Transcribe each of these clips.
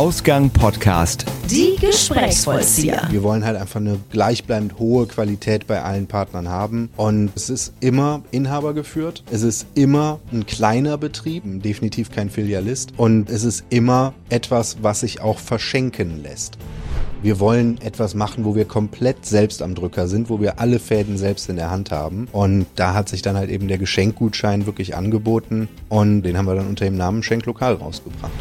Ausgang Podcast. Die Gesprächsvollzieher. Wir wollen halt einfach eine gleichbleibend hohe Qualität bei allen Partnern haben. Und es ist immer Inhaber geführt. Es ist immer ein kleiner Betrieb, definitiv kein Filialist. Und es ist immer etwas, was sich auch verschenken lässt. Wir wollen etwas machen, wo wir komplett selbst am Drücker sind, wo wir alle Fäden selbst in der Hand haben. Und da hat sich dann halt eben der Geschenkgutschein wirklich angeboten und den haben wir dann unter dem Namen Schenklokal rausgebracht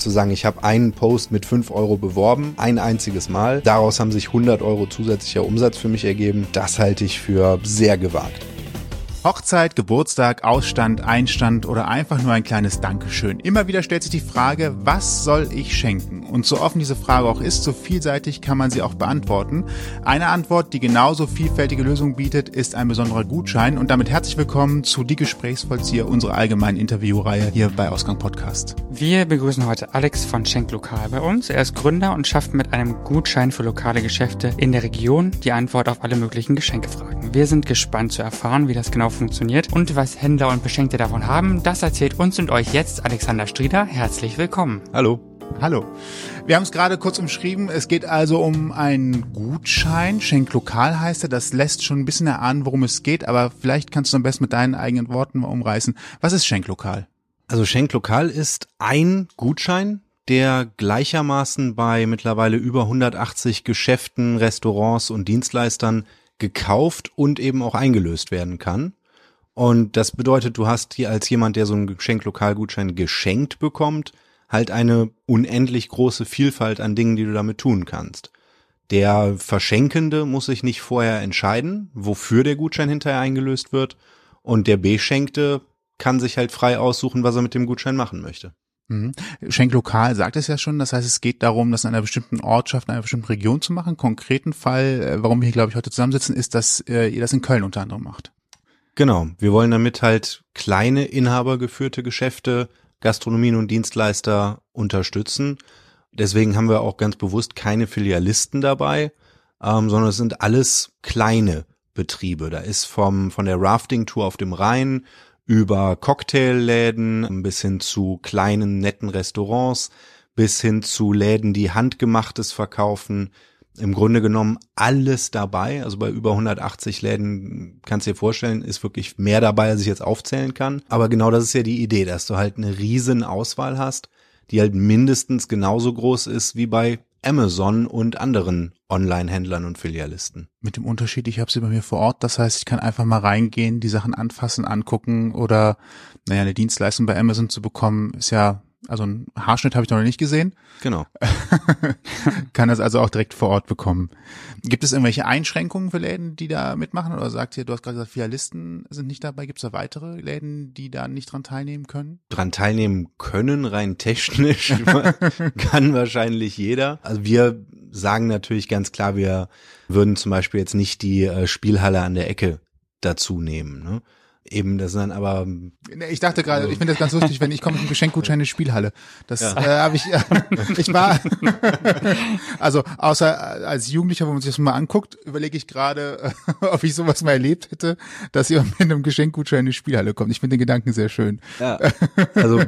zu sagen, ich habe einen Post mit 5 Euro beworben, ein einziges Mal. Daraus haben sich 100 Euro zusätzlicher Umsatz für mich ergeben. Das halte ich für sehr gewagt. Hochzeit, Geburtstag, Ausstand, Einstand oder einfach nur ein kleines Dankeschön. Immer wieder stellt sich die Frage, was soll ich schenken? Und so offen diese Frage auch ist, so vielseitig kann man sie auch beantworten. Eine Antwort, die genauso vielfältige Lösungen bietet, ist ein besonderer Gutschein. Und damit herzlich willkommen zu Die Gesprächsvollzieher, unserer allgemeinen Interviewreihe hier bei Ausgang Podcast. Wir begrüßen heute Alex von Schenk Lokal bei uns. Er ist Gründer und schafft mit einem Gutschein für lokale Geschäfte in der Region die Antwort auf alle möglichen Geschenkefragen. Wir sind gespannt zu erfahren, wie das genau funktioniert und was Händler und Beschenkte davon haben, das erzählt uns und euch jetzt Alexander Strieder. Herzlich willkommen. Hallo. Hallo. Wir haben es gerade kurz umschrieben. Es geht also um einen Gutschein. Schenk lokal heißt er. Das lässt schon ein bisschen erahnen, worum es geht. Aber vielleicht kannst du am besten mit deinen eigenen Worten mal umreißen. Was ist Schenk lokal? Also Schenk lokal ist ein Gutschein, der gleichermaßen bei mittlerweile über 180 Geschäften, Restaurants und Dienstleistern gekauft und eben auch eingelöst werden kann. Und das bedeutet, du hast hier als jemand, der so einen Geschenklokalgutschein geschenkt bekommt, halt eine unendlich große Vielfalt an Dingen, die du damit tun kannst. Der Verschenkende muss sich nicht vorher entscheiden, wofür der Gutschein hinterher eingelöst wird. Und der Beschenkte kann sich halt frei aussuchen, was er mit dem Gutschein machen möchte. Mhm. Schenk lokal sagt es ja schon, das heißt, es geht darum, das in einer bestimmten Ortschaft, in einer bestimmten Region zu machen. Konkreten Fall, äh, warum wir hier, glaube ich, heute zusammensitzen, ist, dass äh, ihr das in Köln unter anderem macht. Genau. Wir wollen damit halt kleine inhabergeführte Geschäfte, Gastronomien und Dienstleister unterstützen. Deswegen haben wir auch ganz bewusst keine Filialisten dabei, ähm, sondern es sind alles kleine Betriebe. Da ist vom, von der Rafting-Tour auf dem Rhein über Cocktailläden bis hin zu kleinen, netten Restaurants, bis hin zu Läden, die Handgemachtes verkaufen, im Grunde genommen alles dabei. Also bei über 180 Läden kannst du dir vorstellen, ist wirklich mehr dabei, als ich jetzt aufzählen kann. Aber genau das ist ja die Idee, dass du halt eine riesen Auswahl hast, die halt mindestens genauso groß ist wie bei Amazon und anderen Online-Händlern und Filialisten. Mit dem Unterschied, ich habe sie bei mir vor Ort, das heißt, ich kann einfach mal reingehen, die Sachen anfassen, angucken oder naja, eine Dienstleistung bei Amazon zu bekommen, ist ja also einen Haarschnitt habe ich noch nicht gesehen. Genau. Kann das also auch direkt vor Ort bekommen. Gibt es irgendwelche Einschränkungen für Läden, die da mitmachen? Oder sagt ihr, du hast gerade gesagt, Filialisten sind nicht dabei. Gibt es da weitere Läden, die da nicht dran teilnehmen können? Dran teilnehmen können, rein technisch, kann wahrscheinlich jeder. Also wir sagen natürlich ganz klar, wir würden zum Beispiel jetzt nicht die äh, Spielhalle an der Ecke dazu nehmen. Ne? Eben, das dann aber. Ich dachte gerade, also. ich finde das ganz lustig, wenn ich komme mit einem Geschenkgutschein in die Spielhalle. Das ja. äh, habe ich. ich war. also außer als Jugendlicher, wo man sich das mal anguckt, überlege ich gerade, ob ich sowas mal erlebt hätte, dass jemand mit einem Geschenkgutschein in die Spielhalle kommt. Ich finde den Gedanken sehr schön. Ja. Also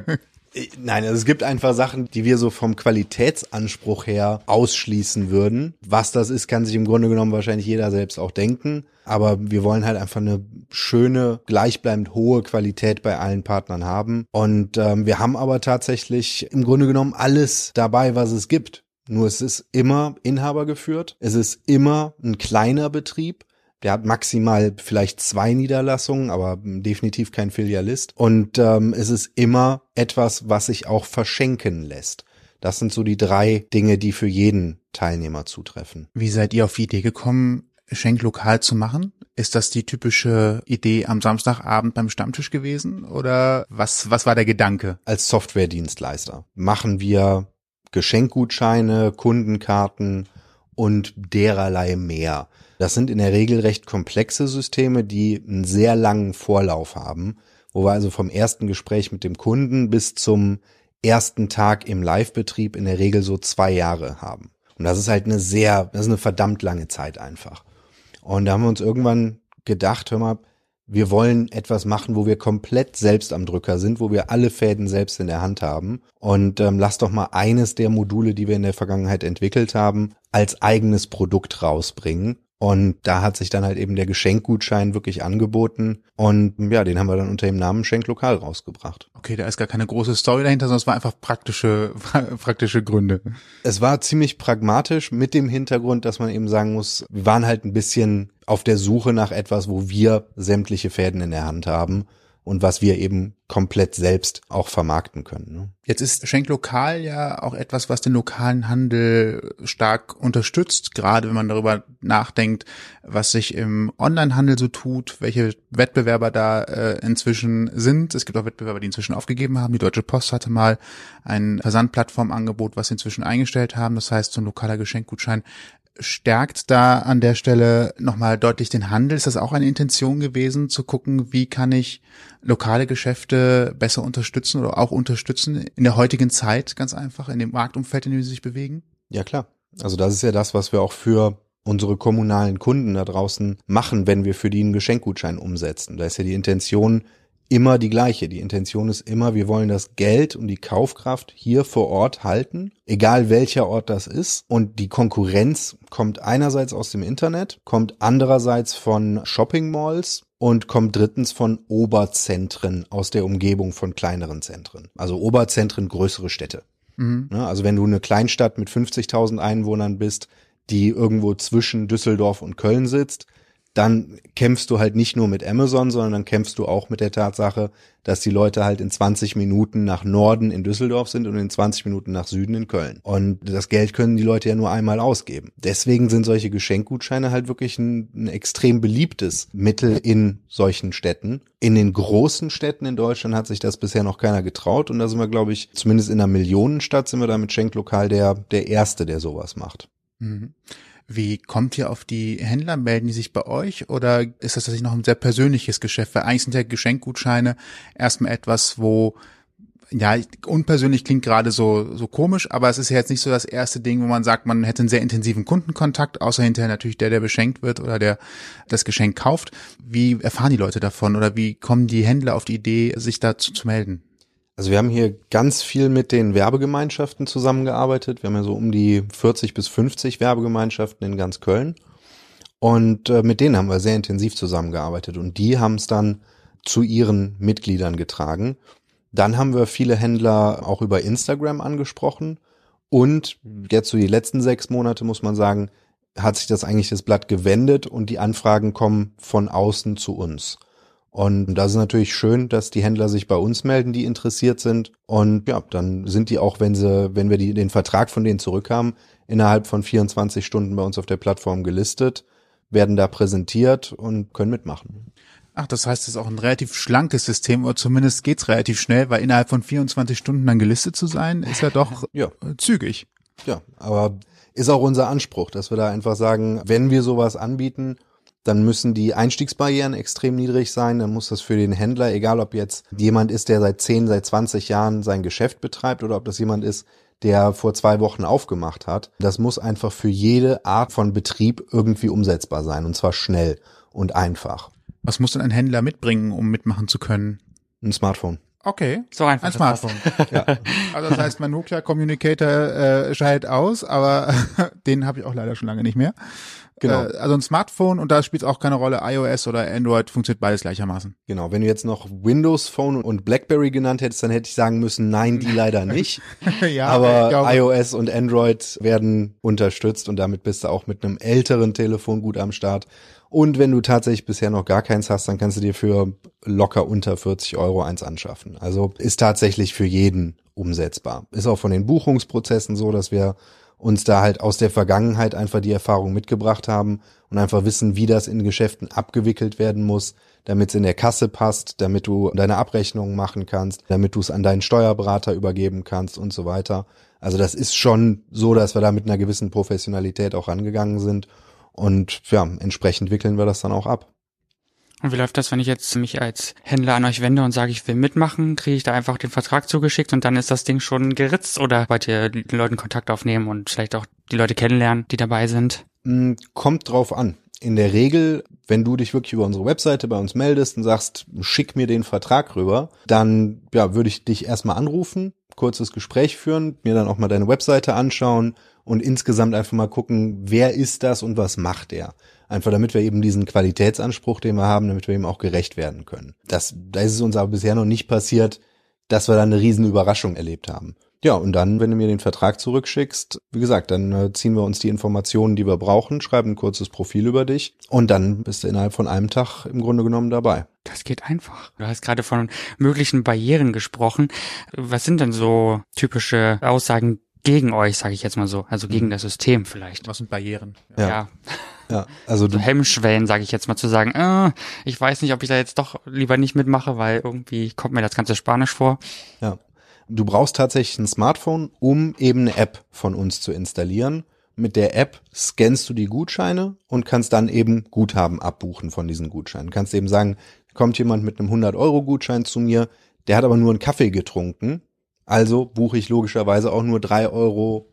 Nein, also es gibt einfach Sachen, die wir so vom Qualitätsanspruch her ausschließen würden. Was das ist, kann sich im Grunde genommen wahrscheinlich jeder selbst auch denken. Aber wir wollen halt einfach eine schöne, gleichbleibend hohe Qualität bei allen Partnern haben. Und ähm, wir haben aber tatsächlich im Grunde genommen alles dabei, was es gibt. Nur es ist immer Inhaber geführt. Es ist immer ein kleiner Betrieb. Der hat maximal vielleicht zwei Niederlassungen, aber definitiv kein Filialist. Und ähm, es ist immer etwas, was sich auch verschenken lässt. Das sind so die drei Dinge, die für jeden Teilnehmer zutreffen. Wie seid ihr auf die Idee gekommen, Schenk lokal zu machen? Ist das die typische Idee am Samstagabend beim Stammtisch gewesen oder was, was war der Gedanke? Als Softwaredienstleister machen wir Geschenkgutscheine, Kundenkarten und dererlei mehr. Das sind in der Regel recht komplexe Systeme, die einen sehr langen Vorlauf haben, wo wir also vom ersten Gespräch mit dem Kunden bis zum ersten Tag im Live-Betrieb in der Regel so zwei Jahre haben. Und das ist halt eine sehr, das ist eine verdammt lange Zeit einfach. Und da haben wir uns irgendwann gedacht, hör mal, wir wollen etwas machen, wo wir komplett selbst am Drücker sind, wo wir alle Fäden selbst in der Hand haben. Und ähm, lass doch mal eines der Module, die wir in der Vergangenheit entwickelt haben, als eigenes Produkt rausbringen. Und da hat sich dann halt eben der Geschenkgutschein wirklich angeboten. Und ja, den haben wir dann unter dem Namen Schenklokal rausgebracht. Okay, da ist gar keine große Story dahinter, sondern es war einfach praktische, praktische Gründe. Es war ziemlich pragmatisch mit dem Hintergrund, dass man eben sagen muss, wir waren halt ein bisschen auf der Suche nach etwas, wo wir sämtliche Fäden in der Hand haben und was wir eben komplett selbst auch vermarkten können. Ne? Jetzt ist Schenk Lokal ja auch etwas, was den lokalen Handel stark unterstützt, gerade wenn man darüber nachdenkt, was sich im Onlinehandel so tut, welche Wettbewerber da äh, inzwischen sind. Es gibt auch Wettbewerber, die inzwischen aufgegeben haben. Die Deutsche Post hatte mal ein Versandplattformangebot, was sie inzwischen eingestellt haben. Das heißt, so ein lokaler Geschenkgutschein stärkt da an der Stelle nochmal deutlich den Handel. Ist das auch eine Intention gewesen, zu gucken, wie kann ich lokale Geschäfte besser unterstützen oder auch unterstützen in der heutigen Zeit, ganz einfach, in dem Marktumfeld, in dem sie sich bewegen? Ja, klar. Also das ist ja das, was wir auch für unsere kommunalen Kunden da draußen machen, wenn wir für die einen Geschenkgutschein umsetzen. Da ist ja die Intention, immer die gleiche. Die Intention ist immer, wir wollen das Geld und die Kaufkraft hier vor Ort halten, egal welcher Ort das ist. Und die Konkurrenz kommt einerseits aus dem Internet, kommt andererseits von Shopping Malls und kommt drittens von Oberzentren aus der Umgebung von kleineren Zentren. Also Oberzentren, größere Städte. Mhm. Ne, also wenn du eine Kleinstadt mit 50.000 Einwohnern bist, die irgendwo zwischen Düsseldorf und Köln sitzt, dann kämpfst du halt nicht nur mit Amazon, sondern dann kämpfst du auch mit der Tatsache, dass die Leute halt in 20 Minuten nach Norden in Düsseldorf sind und in 20 Minuten nach Süden in Köln. Und das Geld können die Leute ja nur einmal ausgeben. Deswegen sind solche Geschenkgutscheine halt wirklich ein, ein extrem beliebtes Mittel in solchen Städten. In den großen Städten in Deutschland hat sich das bisher noch keiner getraut und da sind wir, glaube ich, zumindest in einer Millionenstadt sind wir da mit Schenklokal der, der Erste, der sowas macht. Mhm. Wie kommt ihr auf die Händler? Melden die sich bei euch oder ist das tatsächlich noch ein sehr persönliches Geschäft? Weil eigentlich sind ja Geschenkgutscheine erstmal etwas, wo ja, unpersönlich klingt gerade so, so komisch, aber es ist ja jetzt nicht so das erste Ding, wo man sagt, man hätte einen sehr intensiven Kundenkontakt, außer hinterher natürlich der, der beschenkt wird oder der das Geschenk kauft. Wie erfahren die Leute davon oder wie kommen die Händler auf die Idee, sich dazu zu melden? Also wir haben hier ganz viel mit den Werbegemeinschaften zusammengearbeitet. Wir haben ja so um die 40 bis 50 Werbegemeinschaften in ganz Köln. Und äh, mit denen haben wir sehr intensiv zusammengearbeitet. Und die haben es dann zu ihren Mitgliedern getragen. Dann haben wir viele Händler auch über Instagram angesprochen. Und jetzt so die letzten sechs Monate, muss man sagen, hat sich das eigentlich das Blatt gewendet und die Anfragen kommen von außen zu uns. Und da ist natürlich schön, dass die Händler sich bei uns melden, die interessiert sind. Und ja, dann sind die auch, wenn sie, wenn wir die, den Vertrag von denen zurückhaben, innerhalb von 24 Stunden bei uns auf der Plattform gelistet, werden da präsentiert und können mitmachen. Ach, das heißt, es ist auch ein relativ schlankes System, oder zumindest geht's relativ schnell, weil innerhalb von 24 Stunden dann gelistet zu sein, ist ja doch ja. zügig. Ja, aber ist auch unser Anspruch, dass wir da einfach sagen, wenn wir sowas anbieten, dann müssen die Einstiegsbarrieren extrem niedrig sein. Dann muss das für den Händler, egal ob jetzt jemand ist, der seit 10, seit 20 Jahren sein Geschäft betreibt oder ob das jemand ist, der vor zwei Wochen aufgemacht hat. Das muss einfach für jede Art von Betrieb irgendwie umsetzbar sein und zwar schnell und einfach. Was muss denn ein Händler mitbringen, um mitmachen zu können? Ein Smartphone. Okay. So einfach. Ein Smartphone. ja. Also das heißt, mein Nokia Communicator äh, scheidet aus, aber den habe ich auch leider schon lange nicht mehr. Genau. Äh, also ein Smartphone und da spielt es auch keine Rolle, iOS oder Android funktioniert beides gleichermaßen. Genau, wenn du jetzt noch Windows Phone und BlackBerry genannt hättest, dann hätte ich sagen müssen, nein, die leider nicht. ja, Aber iOS und Android werden unterstützt und damit bist du auch mit einem älteren Telefon gut am Start. Und wenn du tatsächlich bisher noch gar keins hast, dann kannst du dir für locker unter 40 Euro eins anschaffen. Also ist tatsächlich für jeden umsetzbar. Ist auch von den Buchungsprozessen so, dass wir uns da halt aus der Vergangenheit einfach die Erfahrung mitgebracht haben und einfach wissen, wie das in Geschäften abgewickelt werden muss, damit es in der Kasse passt, damit du deine Abrechnungen machen kannst, damit du es an deinen Steuerberater übergeben kannst und so weiter. Also das ist schon so, dass wir da mit einer gewissen Professionalität auch angegangen sind und ja, entsprechend wickeln wir das dann auch ab. Und wie läuft das, wenn ich jetzt mich als Händler an euch wende und sage, ich will mitmachen, kriege ich da einfach den Vertrag zugeschickt und dann ist das Ding schon geritzt oder wollt ihr den Leuten Kontakt aufnehmen und vielleicht auch die Leute kennenlernen, die dabei sind? Mm, kommt drauf an. In der Regel Wenn du dich wirklich über unsere Webseite bei uns meldest und sagst, schick mir den Vertrag rüber, dann ja, würde ich dich erstmal anrufen, kurzes Gespräch führen, mir dann auch mal deine Webseite anschauen und insgesamt einfach mal gucken, wer ist das und was macht er. Einfach damit wir eben diesen Qualitätsanspruch, den wir haben, damit wir ihm auch gerecht werden können. Das, da ist es uns aber bisher noch nicht passiert, dass wir da eine riesen Überraschung erlebt haben. Ja, und dann, wenn du mir den Vertrag zurückschickst, wie gesagt, dann äh, ziehen wir uns die Informationen, die wir brauchen, schreiben ein kurzes Profil über dich und dann bist du innerhalb von einem Tag im Grunde genommen dabei. Das geht einfach. Du hast gerade von möglichen Barrieren gesprochen. Was sind denn so typische Aussagen gegen euch, sage ich jetzt mal so, also gegen mhm. das System vielleicht? Was sind Barrieren? Ja. ja. Ja, also so Hemmschwellen, sage ich jetzt mal, zu sagen, äh, ich weiß nicht, ob ich da jetzt doch lieber nicht mitmache, weil irgendwie kommt mir das ganze Spanisch vor. Ja, Du brauchst tatsächlich ein Smartphone, um eben eine App von uns zu installieren. Mit der App scannst du die Gutscheine und kannst dann eben Guthaben abbuchen von diesen Gutscheinen. Du kannst eben sagen, kommt jemand mit einem 100-Euro-Gutschein zu mir, der hat aber nur einen Kaffee getrunken, also buche ich logischerweise auch nur 3,47 Euro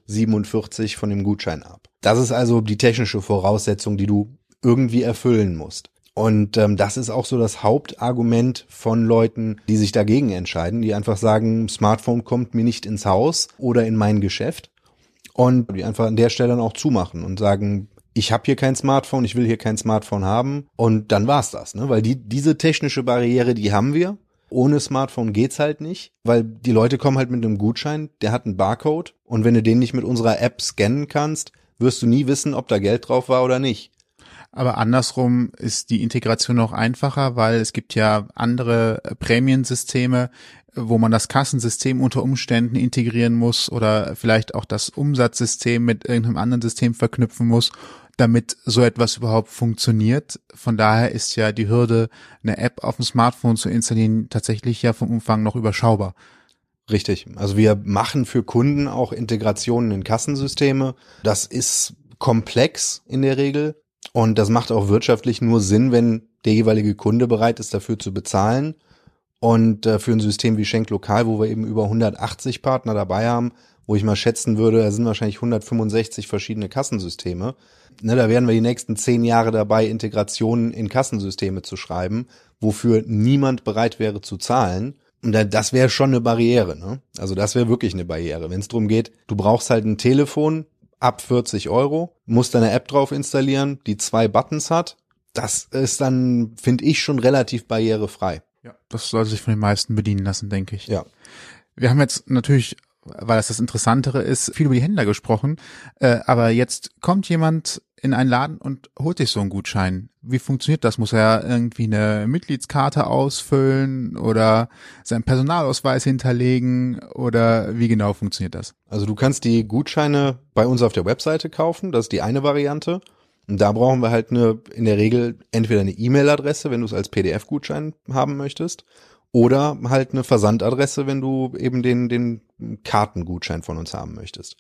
von dem Gutschein ab. Das ist also die technische Voraussetzung, die du irgendwie erfüllen musst. Und ähm, das ist auch so das Hauptargument von Leuten, die sich dagegen entscheiden, die einfach sagen, Smartphone kommt mir nicht ins Haus oder in mein Geschäft und die einfach an der Stelle dann auch zumachen und sagen, ich habe hier kein Smartphone, ich will hier kein Smartphone haben und dann war's das, ne? Weil die diese technische Barriere, die haben wir. Ohne Smartphone geht's halt nicht, weil die Leute kommen halt mit einem Gutschein, der hat einen Barcode und wenn du den nicht mit unserer App scannen kannst, wirst du nie wissen, ob da Geld drauf war oder nicht. Aber andersrum ist die Integration auch einfacher, weil es gibt ja andere äh, Prämiensysteme, wo man das Kassensystem unter Umständen integrieren muss oder vielleicht auch das Umsatzsystem mit irgendeinem anderen System verknüpfen muss, damit so etwas überhaupt funktioniert. Von daher ist ja die Hürde, eine App auf dem Smartphone zu installieren, tatsächlich ja vom Umfang noch überschaubar. Richtig. Also wir machen für Kunden auch Integrationen in Kassensysteme. Das ist komplex in der Regel. Und das macht auch wirtschaftlich nur Sinn, wenn der jeweilige Kunde bereit ist, dafür zu bezahlen. Und äh, für ein System wie Schenk Lokal, wo wir eben über 180 Partner dabei haben, wo ich mal schätzen würde, da sind wahrscheinlich 165 verschiedene Kassensysteme. Ne, da werden wir die nächsten zehn Jahre dabei, Integrationen in Kassensysteme zu schreiben, wofür niemand bereit wäre zu zahlen. Und das wäre schon eine Barriere. Ne? Also das wäre wirklich eine Barriere. Wenn es darum geht, du brauchst halt ein Telefon, ab 40 Euro, musst eine App drauf installieren, die zwei Buttons hat. Das ist dann, finde ich, schon relativ barrierefrei. Ja, das soll sich von den meisten bedienen lassen, denke ich. Ja. Wir haben jetzt natürlich, weil das das Interessantere ist, viel über die Händler gesprochen. Äh, aber jetzt kommt jemand in einen Laden und holt sich so einen Gutschein. Wie funktioniert das? Muss er irgendwie eine Mitgliedskarte ausfüllen oder seinen Personalausweis hinterlegen oder wie genau funktioniert das? Also du kannst die Gutscheine bei uns auf der Webseite kaufen, das ist die eine Variante. Und da brauchen wir halt eine, in der Regel entweder eine E-Mail-Adresse, wenn du es als PDF-Gutschein haben möchtest, oder halt eine Versandadresse, wenn du eben den, den Kartengutschein von uns haben möchtest.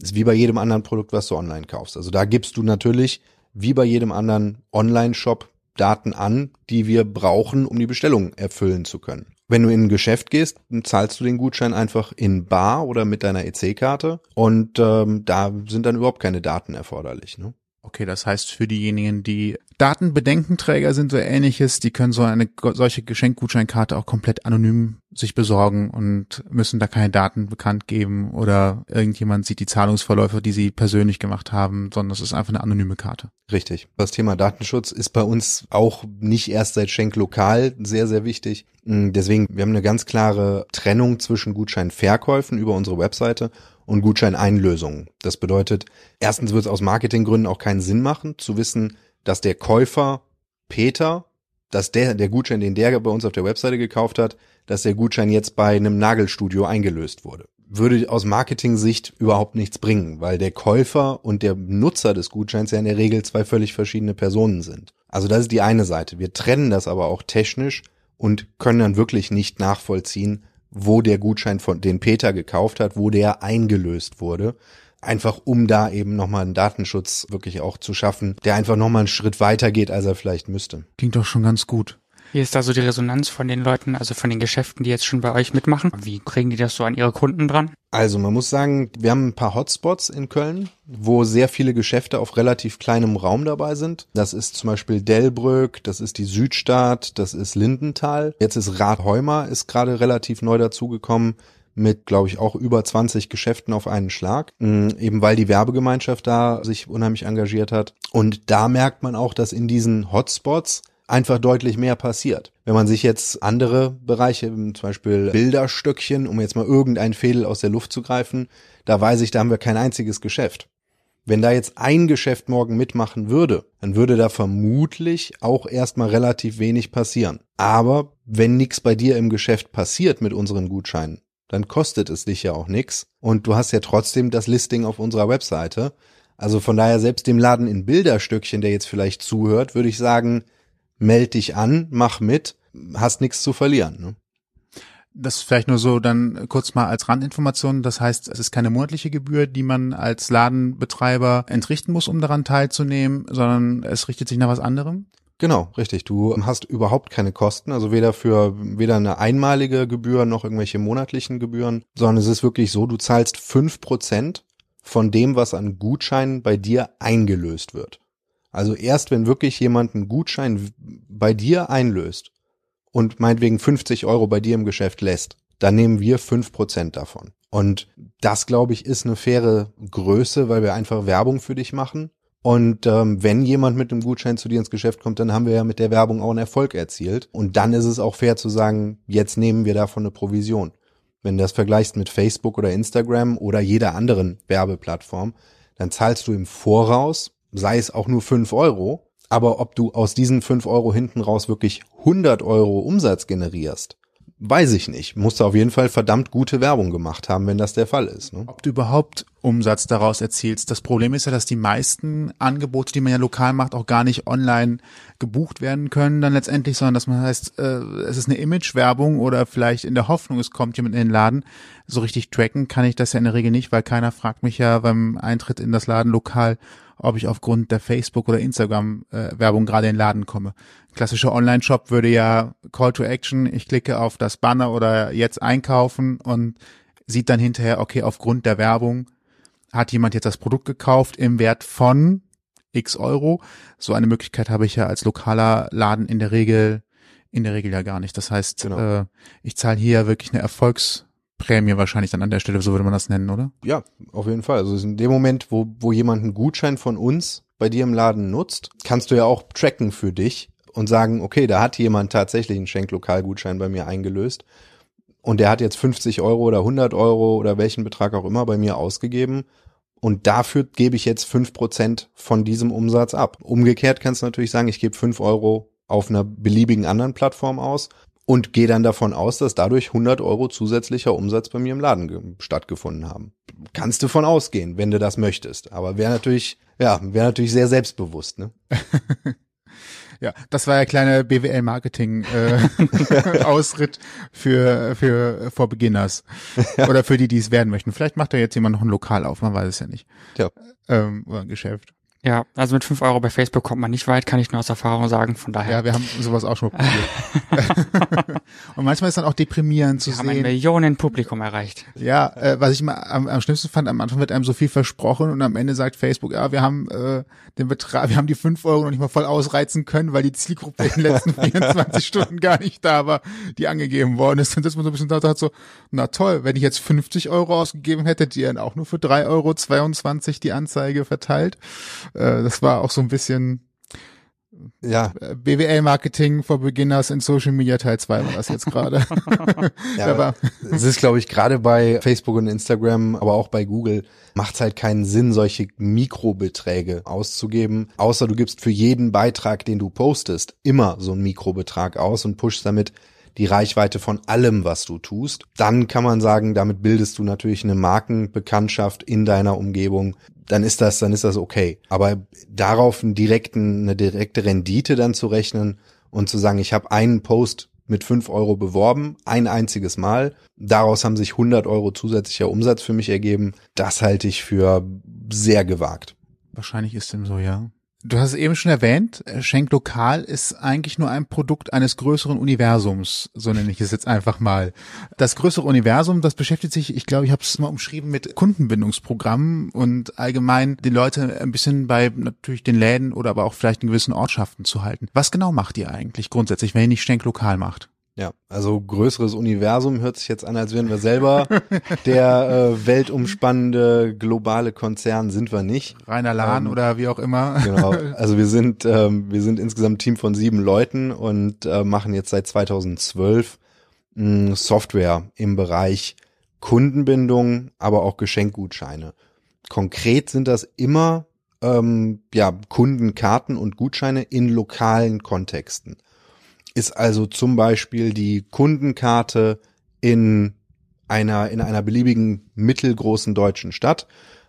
Ist wie bei jedem anderen Produkt, was du online kaufst. Also da gibst du natürlich, wie bei jedem anderen Online-Shop, Daten an, die wir brauchen, um die Bestellung erfüllen zu können. Wenn du in ein Geschäft gehst, zahlst du den Gutschein einfach in Bar oder mit deiner EC-Karte und ähm, da sind dann überhaupt keine Daten erforderlich. Ne? Okay, das heißt für diejenigen, die Datenbedenkenträger sind so ähnliches, die können so eine solche Geschenkgutscheinkarte auch komplett anonym sich besorgen und müssen da keine Daten bekannt geben oder irgendjemand sieht die Zahlungsverläufe, die sie persönlich gemacht haben, sondern es ist einfach eine anonyme Karte. Richtig. Das Thema Datenschutz ist bei uns auch nicht erst seit Schenk lokal sehr, sehr wichtig. Mm, deswegen, wir haben eine ganz klare Trennung zwischen Gutscheinverkäufen über unsere Webseite und Gutscheineinlösungen. Das bedeutet, erstens wird es aus Marketinggründen auch keinen Sinn machen, zu wissen, dass der Käufer Peter, dass der, der Gutschein, den der bei uns auf der Webseite gekauft hat, dass der Gutschein jetzt bei einem Nagelstudio eingelöst wurde. Würde aus Marketing-Sicht überhaupt nichts bringen, weil der Käufer und der Nutzer des Gutscheins ja in der Regel zwei völlig verschiedene Personen sind. Also das ist die eine Seite. Wir trennen das aber auch technisch und können dann wirklich nicht nachvollziehen, wo der Gutschein von den Peter gekauft hat, wo der eingelöst wurde einfach um da eben nochmal einen Datenschutz wirklich auch zu schaffen, der einfach nochmal einen Schritt weiter geht, als er vielleicht müsste. Klingt doch schon ganz gut. Wie ist da so die Resonanz von den Leuten, also von den Geschäften, die jetzt schon bei euch mitmachen? Wie kriegen die das so an ihre Kunden dran? Also man muss sagen, wir haben ein paar Hotspots in Köln, wo sehr viele Geschäfte auf relativ kleinem Raum dabei sind. Das ist zum Beispiel Delbrück, das ist die Südstadt, das ist Lindenthal. Jetzt ist Rathheumer, ist gerade relativ neu dazugekommen mit, glaube ich, auch über 20 Geschäften auf einen Schlag, mm, eben weil die Werbegemeinschaft da sich unheimlich engagiert hat. Und da merkt man auch, dass in diesen Hotspots einfach deutlich mehr passiert. Wenn man sich jetzt andere Bereiche, zum Beispiel Bilderstöckchen, um jetzt mal irgendein Fädel aus der Luft zu greifen, da weiß ich, da haben wir kein einziges Geschäft. Wenn da jetzt ein Geschäft morgen mitmachen würde, dann würde da vermutlich auch erstmal relativ wenig passieren. Aber wenn nichts bei dir im Geschäft passiert mit unseren Gutscheinen, dann kostet es dich ja auch nichts und du hast ja trotzdem das Listing auf unserer Webseite. Also von daher selbst dem Laden in Bilderstöckchen, der jetzt vielleicht zuhört, würde ich sagen, meld dich an, mach mit, hast nichts zu verlieren. Ne? Das vielleicht nur so dann kurz mal als Randinformation. Das heißt, es ist keine monatliche Gebühr, die man als Ladenbetreiber entrichten muss, um daran teilzunehmen, sondern es richtet sich nach was anderem? Genau, richtig. Du hast überhaupt keine Kosten, also weder für weder eine einmalige Gebühr noch irgendwelche monatlichen Gebühren, sondern es ist wirklich so, du zahlst fünf Prozent von dem, was an Gutscheinen bei dir eingelöst wird. Also erst wenn wirklich jemand einen Gutschein bei dir einlöst und meinetwegen 50 Euro bei dir im Geschäft lässt, dann nehmen wir fünf Prozent davon. Und das, glaube ich, ist eine faire Größe, weil wir einfach Werbung für dich machen und ähm, wenn jemand mit einem Gutschein zu dir ins Geschäft kommt, dann haben wir ja mit der Werbung auch einen Erfolg erzielt. Und dann ist es auch fair zu sagen, jetzt nehmen wir davon eine Provision. Wenn du das vergleichst mit Facebook oder Instagram oder jeder anderen Werbeplattform, dann zahlst du im Voraus, sei es auch nur fünf Euro, aber ob du aus diesen fünf Euro hinten raus wirklich 100 Euro Umsatz generierst, Weiß ich nicht. Musst du auf jeden Fall verdammt gute Werbung gemacht haben, wenn das der Fall ist. Ne? Ob du überhaupt Umsatz daraus erzielst. Das Problem ist ja, dass die meisten Angebote, die man ja lokal macht, auch gar nicht online gebucht werden können dann letztendlich, sondern dass man heißt, äh, es ist eine Imagewerbung oder vielleicht in der Hoffnung, es kommt jemand in den Laden. So richtig tracken kann ich das ja in der Regel nicht, weil keiner fragt mich ja beim Eintritt in das Laden lokal, ob ich aufgrund der Facebook- oder Instagram-Werbung gerade in den Laden komme. Klassischer Online-Shop würde ja Call to Action, ich klicke auf das Banner oder jetzt einkaufen und sieht dann hinterher, okay, aufgrund der Werbung hat jemand jetzt das Produkt gekauft im Wert von x Euro. So eine Möglichkeit habe ich ja als lokaler Laden in der Regel, in der Regel ja gar nicht. Das heißt, genau. äh, ich zahle hier wirklich eine Erfolgs- Prämie wahrscheinlich dann an der Stelle, so würde man das nennen, oder? Ja, auf jeden Fall. Also in dem Moment, wo, wo jemand einen Gutschein von uns bei dir im Laden nutzt, kannst du ja auch tracken für dich und sagen, okay, da hat jemand tatsächlich einen Schenklokalgutschein bei mir eingelöst und der hat jetzt 50 Euro oder 100 Euro oder welchen Betrag auch immer bei mir ausgegeben und dafür gebe ich jetzt fünf Prozent von diesem Umsatz ab. Umgekehrt kannst du natürlich sagen, ich gebe fünf Euro auf einer beliebigen anderen Plattform aus und gehe dann davon aus, dass dadurch 100 Euro zusätzlicher Umsatz bei mir im Laden stattgefunden haben. Kannst du von ausgehen, wenn du das möchtest. Aber wäre natürlich, ja, wäre natürlich sehr selbstbewusst, ne? Ja, das war ja kleine BWL-Marketing-Ausritt äh, für, für For Beginners. Oder für die, die es werden möchten. Vielleicht macht da jetzt jemand noch ein Lokal auf, man weiß es ja nicht. Ja. Ähm, oder ein Geschäft. Ja, also mit fünf Euro bei Facebook kommt man nicht weit, kann ich nur aus Erfahrung sagen, von daher. Ja, wir haben sowas auch schon probiert. und manchmal ist dann auch deprimierend zu wir sehen. haben ein Millionenpublikum erreicht. Ja, äh, was ich mal am, am schlimmsten fand, am Anfang wird einem so viel versprochen und am Ende sagt Facebook, ja, wir haben äh, den Betrag, wir haben die fünf Euro noch nicht mal voll ausreizen können, weil die Zielgruppe in den letzten 24 Stunden gar nicht da war, die angegeben worden ist. Dann sitzt man so ein bisschen da und sagt so, na toll, wenn ich jetzt 50 Euro ausgegeben hätte, die dann auch nur für drei Euro 22 die Anzeige verteilt. Äh, das war auch so ein bisschen ja. Äh, BWL-Marketing for Beginners in Social Media Teil 2 war das jetzt gerade. ja, es ist, glaube ich, gerade bei Facebook und Instagram, aber auch bei Google, macht es halt keinen Sinn, solche Mikrobeträge auszugeben, außer du gibst für jeden Beitrag, den du postest, immer so einen Mikrobetrag aus und pushst damit die Reichweite von allem, was du tust. Dann kann man sagen, damit bildest du natürlich eine Markenbekanntschaft in deiner Umgebung. Dann ist das, dann ist das okay. Aber darauf einen direkten, eine direkte Rendite dann zu rechnen und zu sagen, ich habe einen Post mit fünf Euro beworben, ein einziges Mal. Daraus haben sich 100 Euro zusätzlicher Umsatz für mich ergeben. Das halte ich für sehr gewagt. Wahrscheinlich ist dem so, ja. Du hast es eben schon erwähnt, Schenk Lokal ist eigentlich nur ein Produkt eines größeren Universums, so nenne ich es jetzt einfach mal. Das größere Universum, das beschäftigt sich, ich glaube, ich habe es mal umschrieben mit Kundenbindungsprogrammen und allgemein die Leute ein bisschen bei natürlich den Läden oder aber auch vielleicht in gewissen Ortschaften zu halten. Was genau macht ihr eigentlich grundsätzlich, wenn ihr nicht Schenk Lokal macht? Ja, also größeres Universum hört sich jetzt an, als wären wir selber der äh, weltumspannende globale Konzern, sind wir nicht. Rainer Lahn ähm, oder wie auch immer. Genau, also wir sind ähm, wir sind insgesamt ein Team von sieben Leuten und äh, machen jetzt seit 2012 mh, Software im Bereich Kundenbindung, aber auch Geschenkgutscheine. Konkret sind das immer ähm, ja Kundenkarten und Gutscheine in lokalen Kontexten ist also zum Beispiel die Kundenkarte in einer, in einer beliebigen mittelgroßen deutschen Stadt,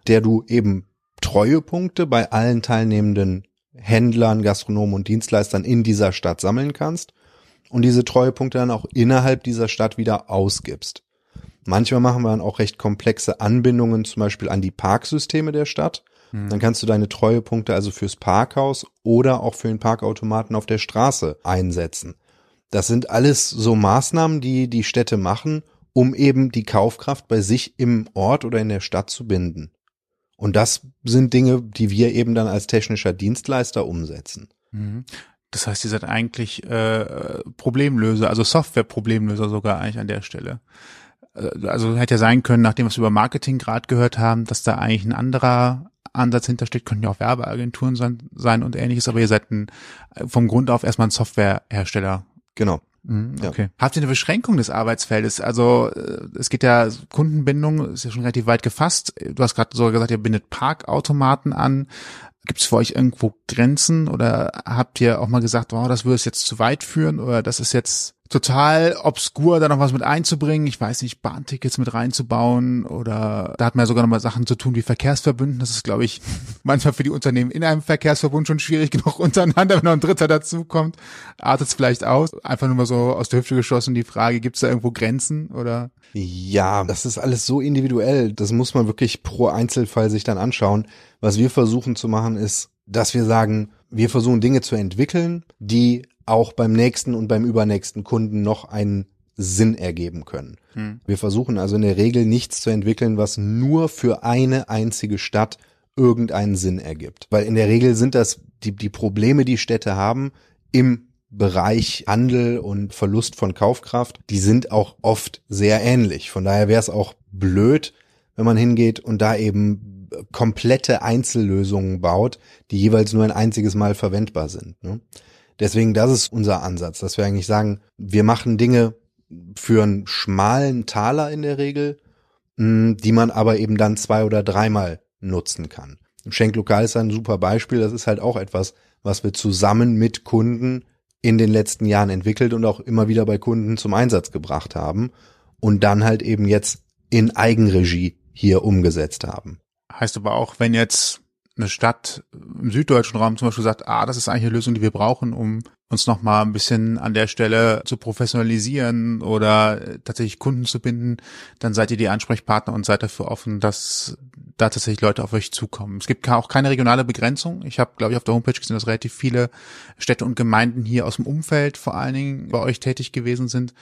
der du eben Treuepunkte bei allen teilnehmenden Händlern, Gastronomen und Dienstleistern in dieser Stadt sammeln kannst und diese Treuepunkte dann auch innerhalb dieser Stadt wieder ausgibst. Manchmal machen wir dann auch recht komplexe Anbindungen zum Beispiel an die Parksysteme der Stadt. Dann kannst du deine Treuepunkte also fürs Parkhaus oder auch für den Parkautomaten auf der Straße einsetzen. Das sind alles so Maßnahmen, die die Städte machen, um eben die Kaufkraft bei sich im Ort oder in der Stadt zu binden. Und das sind Dinge, die wir eben dann als technischer Dienstleister umsetzen. Mhm. Das heißt, ihr seid eigentlich äh, Problemlöser, also Software-Problemlöser sogar eigentlich an der Stelle. Äh, also hätte ja sein können, nachdem wir es über Marketing gerade gehört haben, dass da eigentlich ein anderer Ansatz hintersteht, können ja auch Werbeagenturen sein, sein und ähnliches, aber ihr seid ein, vom Grund auf erstmal ein Softwarehersteller Genau. Mhm, okay. Ja. Habt ihr eine Beschränkung des Arbeitsfeldes? Also äh, es geht ja Kundenbindung, ist ja schon relativ weit gefasst. Du hast gerade sogar gesagt, ihr bindet Parkautomaten an. Gibt es für euch irgendwo Grenzen oder habt ihr auch mal gesagt, wow, das würde es jetzt zu weit führen oder das ist jetzt total obskur, da noch was mit einzubringen. Ich weiß nicht, Bahntickets mit reinzubauen oder da hat man ja sogar noch mal Sachen zu tun wie Verkehrsverbünden. Das ist, glaube ich, manchmal für die Unternehmen in einem Verkehrsverbund schon schwierig genug untereinander, wenn noch ein Dritter dazukommt. Artet es vielleicht aus? Einfach nur mal so aus der Hüfte geschossen die Frage, gibt es da irgendwo Grenzen oder? Ja, das ist alles so individuell. Das muss man wirklich pro Einzelfall sich dann anschauen. Was wir versuchen zu machen ist, dass wir sagen, wir versuchen Dinge zu entwickeln, die auch beim nächsten und beim übernächsten Kunden noch einen Sinn ergeben können. Hm. Wir versuchen also in der Regel nichts zu entwickeln, was nur für eine einzige Stadt irgendeinen Sinn ergibt. Weil in der Regel sind das die, die Probleme, die Städte haben im Bereich Handel und Verlust von Kaufkraft, die sind auch oft sehr ähnlich. Von daher wäre es auch blöd, wenn man hingeht und da eben komplette Einzellösungen baut, die jeweils nur ein einziges Mal verwendbar sind. Ne? Deswegen, das ist unser Ansatz, dass wir eigentlich sagen, wir machen Dinge für einen schmalen Taler in der Regel, mm, die man aber eben dann zwei oder dreimal nutzen kann. Schenklokal ist ein super Beispiel. Das ist halt auch etwas, was wir zusammen mit Kunden in den letzten Jahren entwickelt und auch immer wieder bei Kunden zum Einsatz gebracht haben und dann halt eben jetzt in Eigenregie hier umgesetzt haben. Heißt aber auch, wenn jetzt eine Stadt im süddeutschen Raum zum Beispiel sagt, ah, das ist eigentlich eine Lösung, die wir brauchen, um uns nochmal ein bisschen an der Stelle zu professionalisieren oder tatsächlich Kunden zu binden, dann seid ihr die Ansprechpartner und seid dafür offen, dass da tatsächlich Leute auf euch zukommen. Es gibt auch keine regionale Begrenzung. Ich habe, glaube ich, auf der Homepage gesehen, dass relativ viele Städte und Gemeinden hier aus dem Umfeld vor allen Dingen bei euch tätig gewesen sind.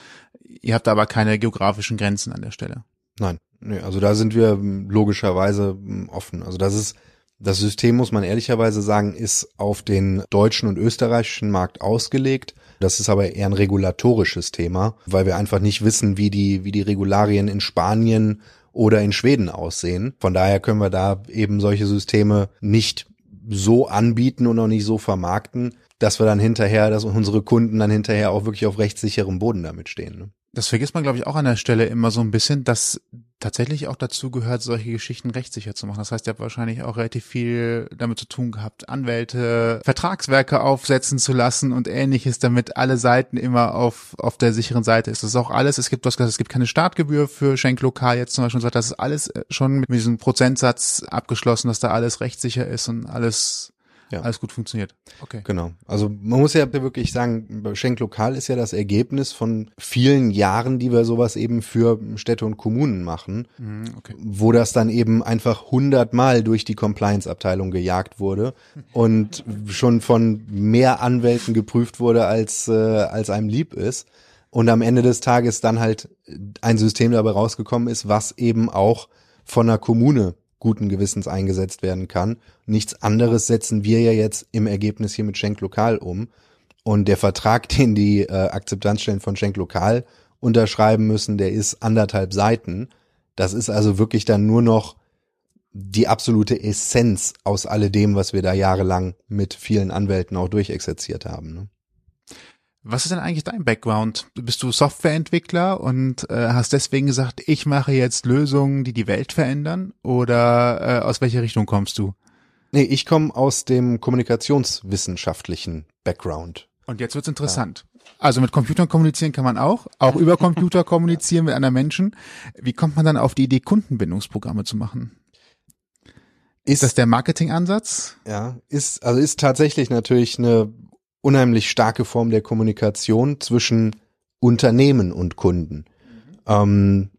Ihr habt aber keine geografischen Grenzen an der Stelle. Nein, also da sind wir logischerweise offen. Also das ist das System, muss man ehrlicherweise sagen, ist auf den deutschen und österreichischen Markt ausgelegt. Das ist aber eher ein regulatorisches Thema, weil wir einfach nicht wissen, wie die, wie die Regularien in Spanien oder in Schweden aussehen. Von daher können wir da eben solche Systeme nicht so anbieten und auch nicht so vermarkten, dass wir dann hinterher, dass unsere Kunden dann hinterher auch wirklich auf rechtssicherem Boden damit stehen. Ne? Das vergisst man, glaube ich, auch an der Stelle immer so ein bisschen, dass tatsächlich auch dazu gehört, solche Geschichten rechtssicher zu machen. Das heißt, ihr habt wahrscheinlich auch relativ viel damit zu tun gehabt, Anwälte, Vertragswerke aufsetzen zu lassen und ähnliches, damit alle Seiten immer auf, auf der sicheren Seite ist. Das ist auch alles, es gibt, was gesagt, es gibt keine Startgebühr für Schenklokal jetzt zum Beispiel, das ist alles schon mit diesem Prozentsatz abgeschlossen, dass da alles rechtssicher ist und alles ja. alles gut funktioniert. Okay. Genau. Also man muss ja wirklich sagen, Schenk Lokal ist ja das Ergebnis von vielen Jahren, die wir sowas eben für Städte und Kommunen machen, mhm, okay. wo das dann eben einfach hundertmal durch die Compliance-Abteilung gejagt wurde und schon von mehr Anwälten geprüft wurde, als, äh, als einem lieb ist. Und am Ende des Tages dann halt ein System dabei rausgekommen ist, was eben auch von einer Kommune guten Gewissens eingesetzt werden kann. Nichts anderes setzen wir ja jetzt im Ergebnis hier mit Schenk Lokal um. Und der Vertrag, den die äh, Akzeptanzstellen von Schenk Lokal unterschreiben müssen, der ist anderthalb Seiten. Das ist also wirklich dann nur noch die absolute Essenz aus alledem, was wir da jahrelang mit vielen Anwälten auch durchexerziert haben. Ne? Was ist denn eigentlich dein Background? Bist du Softwareentwickler und äh, hast deswegen gesagt, ich mache jetzt Lösungen, die die Welt verändern? Oder äh, aus welcher Richtung kommst du? Nee, ich komme aus dem kommunikationswissenschaftlichen Background. Und jetzt wird's interessant. Ja. Also mit Computern kommunizieren kann man auch, auch über Computer kommunizieren mit anderen Menschen. Wie kommt man dann auf die Idee, Kundenbindungsprogramme zu machen? Ist, ist das der Marketingansatz? Ja, ist also ist tatsächlich natürlich eine unheimlich starke Form der Kommunikation zwischen Unternehmen und Kunden. Mhm. Ähm,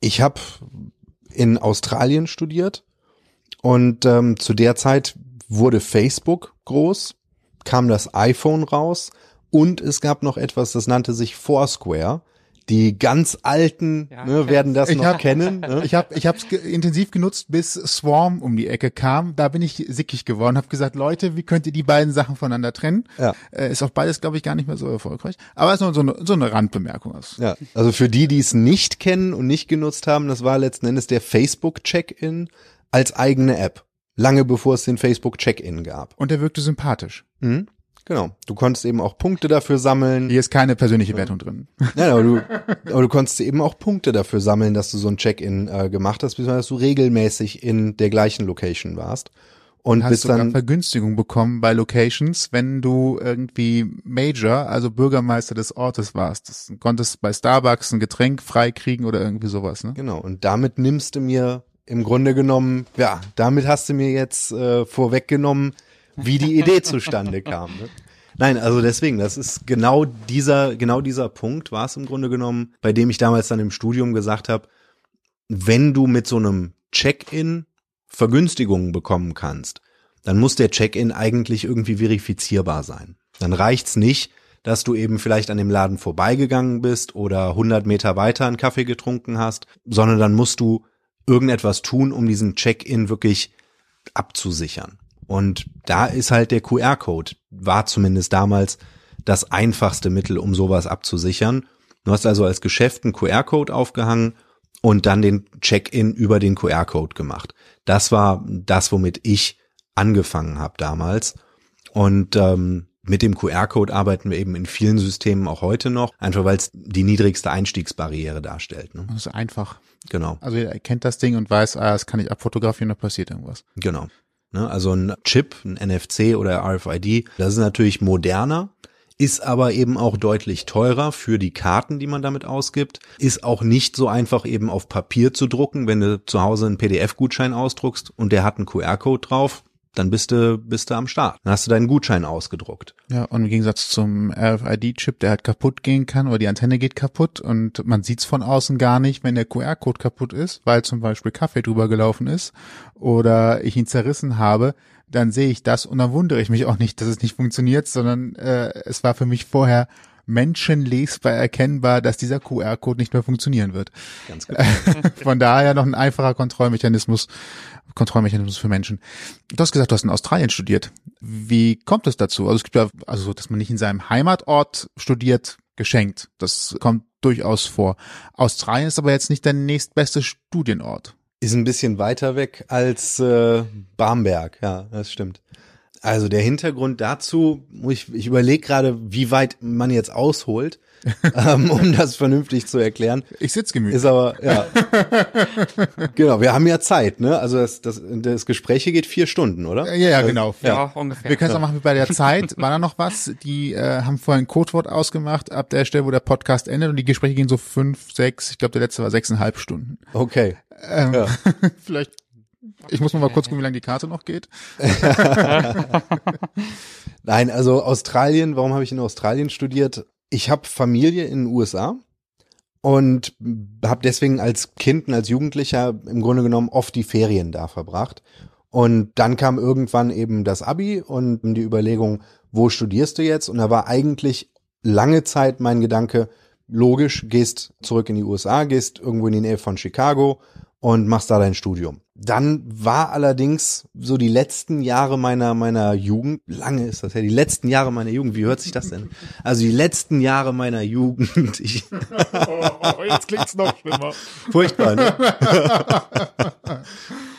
ich habe in Australien studiert und ähm, zu der Zeit wurde Facebook groß, kam das iPhone raus und es gab noch etwas, das nannte sich Foursquare. Die ganz Alten ja, ne, werden das noch hab, kennen. Ne? Ich habe ich habe ge intensiv genutzt, bis Swarm um die Ecke kam. Da bin ich sickig geworden, habe gesagt, Leute, wie könnt ihr die beiden Sachen voneinander trennen? Ja. Äh, ist auch beides, glaube ich, gar nicht mehr so erfolgreich. Aber ist nur so eine, so eine Randbemerkung. Ja, also für die, die es nicht kennen und nicht genutzt haben, das war letzten Endes der Facebook Check-in als eigene App. Lange bevor es den Facebook Check-in gab. Und der wirkte sympathisch. Mhm. Genau. Du konntest eben auch Punkte dafür sammeln. Hier ist keine persönliche Wertung drin. Ja, aber du, aber du konntest eben auch Punkte dafür sammeln, dass du so ein Check-in äh, gemacht hast, beziehungsweise dass du regelmäßig in der gleichen Location warst. Und hast sogar dann Vergünstigung bekommen bei Locations, wenn du irgendwie Major, also Bürgermeister des Ortes warst. Das konntest bei Starbucks ein Getränk freikriegen oder irgendwie sowas. Ne? Genau. Und damit nimmst du mir im Grunde genommen, ja, damit hast du mir jetzt äh, vorweggenommen, wie die Idee zustande kam. Ne? Nein, also deswegen, das ist genau dieser, genau dieser Punkt war es im Grunde genommen, bei dem ich damals dann im Studium gesagt habe, wenn du mit so einem Check-in Vergünstigungen bekommen kannst, dann muss der Check-in eigentlich irgendwie verifizierbar sein. Dann reicht's nicht, dass du eben vielleicht an dem Laden vorbeigegangen bist oder 100 Meter weiter einen Kaffee getrunken hast, sondern dann musst du irgendetwas tun, um diesen Check-in wirklich abzusichern. Und da ist halt der QR-Code, war zumindest damals das einfachste Mittel, um sowas abzusichern. Du hast also als Geschäft einen QR-Code aufgehangen und dann den Check-in über den QR-Code gemacht. Das war das, womit ich angefangen habe damals. Und ähm, mit dem QR-Code arbeiten wir eben in vielen Systemen auch heute noch, einfach weil es die niedrigste Einstiegsbarriere darstellt. Ne? Das ist einfach. Genau. Also er kennt das Ding und weiß, ah, das kann ich abfotografieren, da passiert irgendwas. Genau. Ne? Also ein Chip, ein NFC oder RFID, das ist natürlich moderner, ist aber eben auch deutlich teurer für die Karten, die man damit ausgibt, ist auch nicht so einfach eben auf Papier zu drucken, wenn du zu Hause einen PDF-Gutschein ausdruckst und der hat einen QR-Code drauf, dann bist du, bist du am Start. Dann hast du deinen Gutschein ausgedruckt. Ja, und im Gegensatz zum RFID-Chip, der halt kaputt gehen kann oder die Antenne geht kaputt und man sieht's von außen gar nicht, wenn der QR-Code kaputt ist, weil zum Beispiel Kaffee drüber gelaufen ist oder ich ihn zerrissen habe, dann sehe ich das und dann wundere ich mich auch nicht, dass es nicht funktioniert, sondern äh, es war für mich vorher menschenlesbar erkennbar, dass dieser QR-Code nicht mehr funktionieren wird. Ganz genau. Von daher noch ein einfacher Kontrollmechanismus Kontrollmechanismus für Menschen. Du hast gesagt, du hast in Australien studiert. Wie kommt es dazu? Also es gibt ja, also so, dass man nicht in seinem Heimatort studiert, geschenkt. Das kommt durchaus vor. Australien ist aber jetzt nicht der nächstbeste Studienort. Ist ein bisschen weiter weg als äh, Barmberg, ja, das stimmt. Also der Hintergrund dazu, ich, ich überlege gerade, wie weit man jetzt ausholt. ähm, um das vernünftig zu erklären. Ich sitz gemütlich. Ist aber, ja. genau, wir haben ja Zeit, ne? Also das, das, das Gespräch hier geht vier Stunden, oder? Ja, ja, genau. Ja, ja ungefähr. Wir können es auch machen wie bei der Zeit. War da noch was? Die äh, haben vorhin ein Codewort ausgemacht, ab der Stelle, wo der Podcast endet und die Gespräche gehen so fünf, sechs, ich glaube der letzte war sechseinhalb Stunden. Okay. Ähm, ja. vielleicht Ich muss mal, mal kurz gucken, wie lange die Karte noch geht. Nein, also Australien, warum habe ich in Australien studiert? Ich habe Familie in den USA und habe deswegen als Kind und als Jugendlicher im Grunde genommen oft die Ferien da verbracht. Und dann kam irgendwann eben das Abi und die Überlegung, wo studierst du jetzt? Und da war eigentlich lange Zeit mein Gedanke, logisch, gehst zurück in die USA, gehst irgendwo in die Nähe von Chicago und machst da dein Studium. Dann war allerdings so die letzten Jahre meiner, meiner Jugend, lange ist das ja, die letzten Jahre meiner Jugend, wie hört sich das denn? Also die letzten Jahre meiner Jugend, ich, oh, jetzt klingt's noch schlimmer. furchtbar, ne?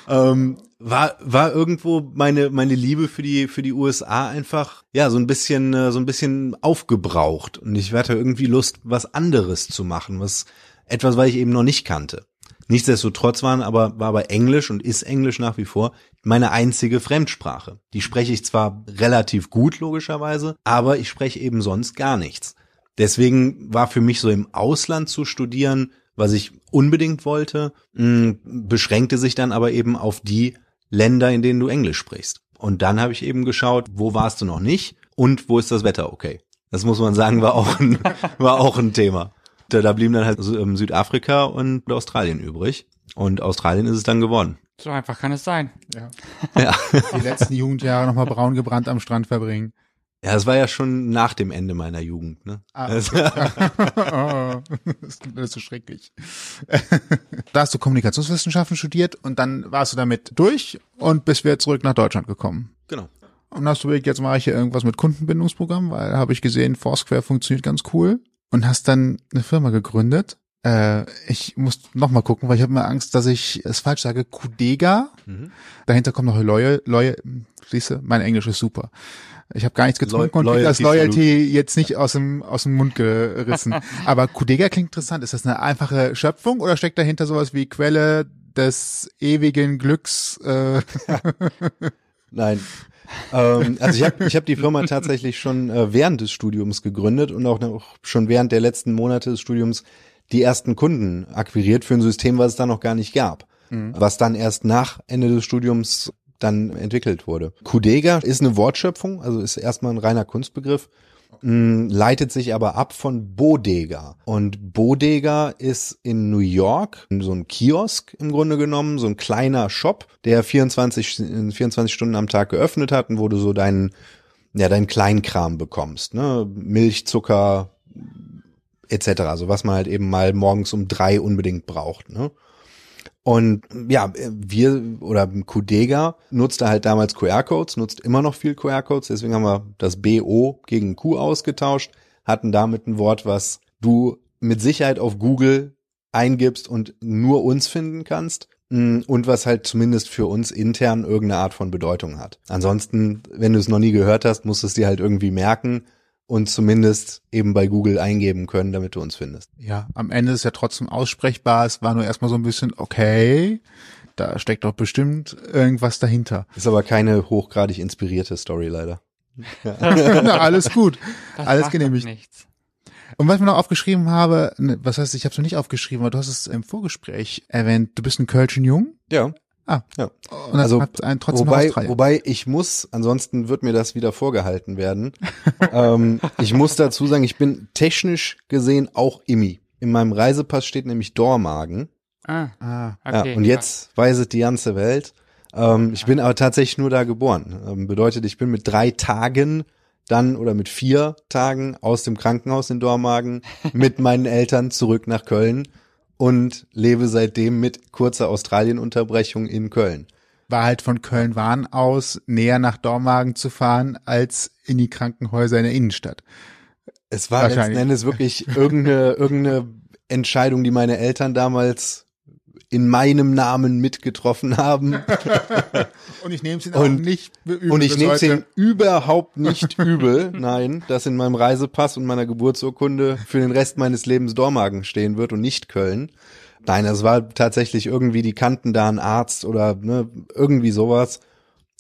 ähm, war war irgendwo meine meine Liebe für die für die USA einfach ja so ein bisschen äh, so ein bisschen aufgebraucht und ich hatte irgendwie Lust was anderes zu machen was etwas weil ich eben noch nicht kannte nichtsdestotrotz waren aber war aber Englisch und ist Englisch nach wie vor meine einzige Fremdsprache die spreche ich zwar relativ gut logischerweise aber ich spreche eben sonst gar nichts deswegen war für mich so im Ausland zu studieren was ich unbedingt wollte, mh, beschränkte sich dann aber eben auf die Länder, in denen du Englisch sprichst. Und dann habe ich eben geschaut, wo warst du noch nicht und wo ist das Wetter okay. Das muss man sagen, war auch ein, war auch ein Thema. Da, da blieben dann halt Südafrika und Australien übrig. Und Australien ist es dann geworden. So einfach kann es sein. Ja. ja. Die letzten Jugendjahre nochmal braun gebrannt am Strand verbringen. Ja, das war ja schon nach dem Ende meiner Jugend, ne? Ah, oh, das klingt alles so schrecklich. da hast du Kommunikationswissenschaften studiert und dann warst du damit durch und bist wieder zurück nach Deutschland gekommen. Genau. Und hast du überlegt, jetzt mache ich hier irgendwas mit Kundenbindungsprogramm, weil habe ich gesehen, Foursquare funktioniert ganz cool. Und hast dann eine Firma gegründet. Äh, ich muss noch mal gucken, weil ich habe mir Angst, dass ich es falsch sage. Kudega. Mhm. Dahinter kommt noch Loyal, Loyal, siehst du, mein Englisch ist super. Ich habe gar nichts getrunken und krieg das Loyalty jetzt nicht aus dem aus dem Mund gerissen. Aber Kudega klingt interessant. Ist das eine einfache Schöpfung oder steckt dahinter sowas wie Quelle des ewigen Glücks? Äh? Nein. Ähm, also ich habe ich hab die Firma tatsächlich schon äh, während des Studiums gegründet und auch noch schon während der letzten Monate des Studiums die ersten Kunden akquiriert für ein System, was es da noch gar nicht gab. Mhm. Was dann erst nach Ende des Studiums dann entwickelt wurde. Kudega ist eine Wortschöpfung, also ist erstmal ein reiner Kunstbegriff, leitet sich aber ab von Bodega. Und Bodega ist in New York so ein Kiosk im Grunde genommen, so ein kleiner Shop, der 24, 24 Stunden am Tag geöffnet hat und wo du so deinen, ja, deinen Kleinkram bekommst, ne? Milch, Zucker, etc. Also was man halt eben mal morgens um drei unbedingt braucht, ne? Und ja, wir oder Kudega nutzte halt damals QR-Codes, nutzt immer noch viel QR-Codes, deswegen haben wir das BO gegen Q ausgetauscht, hatten damit ein Wort, was du mit Sicherheit auf Google eingibst und nur uns finden kannst mm, und was halt zumindest für uns intern irgendeine Art von Bedeutung hat. Ansonsten, wenn du es noch nie gehört hast, musst du es dir halt irgendwie merken und zumindest eben bei Google eingeben können, damit du uns findest. Ja, am Ende ist ja trotzdem aussprechbar. Es war nur erstmal so ein bisschen, okay, da steckt doch bestimmt irgendwas dahinter. Ist aber keine hochgradig inspirierte Story leider. Ja. Na, alles gut. Das alles genehmigt. Nichts. Und was ich mir noch aufgeschrieben habe, ne, was heißt, ich habe es noch nicht aufgeschrieben, aber du hast es im Vorgespräch erwähnt, du bist ein Kölschen Jung? Ja. Ah, ja. Und also einen trotzdem wobei, wobei ich muss, ansonsten wird mir das wieder vorgehalten werden. ähm, ich muss dazu sagen, ich bin technisch gesehen auch Immi. In meinem Reisepass steht nämlich Dormagen. Ah, ah okay. Ja, und jetzt ja. weiß es die ganze Welt. Ähm, ich bin aber tatsächlich nur da geboren. Ähm, bedeutet, ich bin mit drei Tagen dann oder mit vier Tagen aus dem Krankenhaus in Dormagen mit meinen Eltern zurück nach Köln und lebe seitdem mit kurzer Australienunterbrechung in Köln. War halt von Köln-Wahn aus näher nach Dormagen zu fahren als in die Krankenhäuser in der Innenstadt. Es war letzten Endes wirklich irgendeine, irgendeine Entscheidung, die meine Eltern damals in meinem Namen mitgetroffen haben. und ich nehme es ihnen auch nicht übel. Und ich nehme es ihnen überhaupt nicht übel, nein, dass in meinem Reisepass und meiner Geburtsurkunde für den Rest meines Lebens Dormagen stehen wird und nicht Köln. Nein, es war tatsächlich irgendwie, die kannten da einen Arzt oder ne, irgendwie sowas.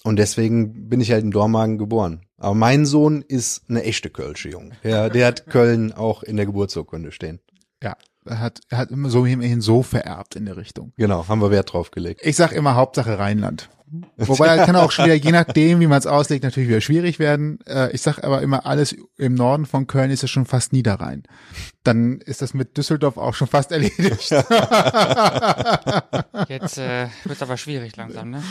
Und deswegen bin ich halt in Dormagen geboren. Aber mein Sohn ist eine echte Kölsche Junge. Ja, der hat Köln auch in der Geburtsurkunde stehen. Ja, hat, er hat immer so immerhin so vererbt in der Richtung. Genau, haben wir Wert drauf gelegt. Ich sag immer Hauptsache Rheinland. Wobei das kann auch schon wieder, je nachdem, wie man es auslegt, natürlich wieder schwierig werden. Äh, ich sag aber immer, alles im Norden von Köln ist ja schon fast Niederrhein. Dann ist das mit Düsseldorf auch schon fast erledigt. Jetzt äh, wird aber schwierig langsam, ne?